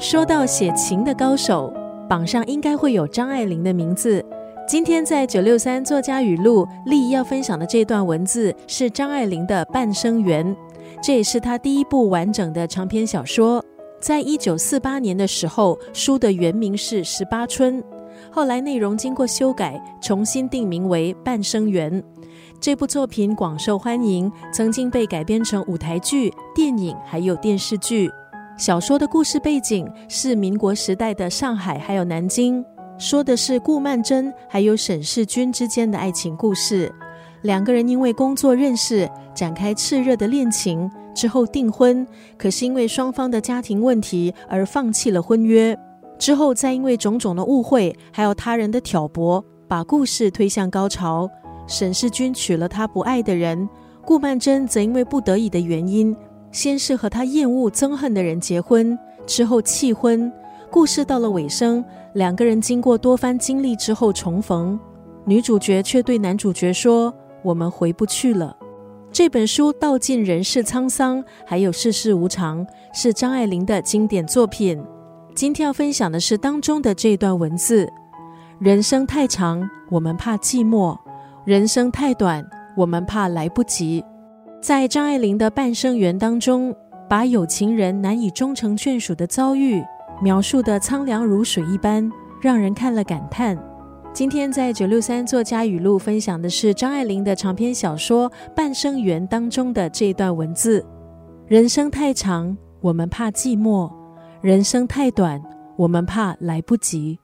说到写情的高手，榜上应该会有张爱玲的名字。今天在九六三作家语录，丽要分享的这段文字是张爱玲的《半生缘》，这也是她第一部完整的长篇小说。在一九四八年的时候，书的原名是《十八春》，后来内容经过修改，重新定名为《半生缘》。这部作品广受欢迎，曾经被改编成舞台剧、电影还有电视剧。小说的故事背景是民国时代的上海，还有南京，说的是顾曼桢还有沈世钧之间的爱情故事。两个人因为工作认识，展开炽热的恋情，之后订婚。可是因为双方的家庭问题而放弃了婚约。之后再因为种种的误会，还有他人的挑拨，把故事推向高潮。沈世钧娶了他不爱的人，顾曼桢则因为不得已的原因。先是和他厌恶、憎恨的人结婚，之后弃婚。故事到了尾声，两个人经过多番经历之后重逢，女主角却对男主角说：“我们回不去了。”这本书道尽人世沧桑，还有世事无常，是张爱玲的经典作品。今天要分享的是当中的这段文字：“人生太长，我们怕寂寞；人生太短，我们怕来不及。”在张爱玲的半生缘当中，把有情人难以终成眷属的遭遇描述的苍凉如水一般，让人看了感叹。今天在九六三作家语录分享的是张爱玲的长篇小说《半生缘》当中的这段文字：人生太长，我们怕寂寞；人生太短，我们怕来不及。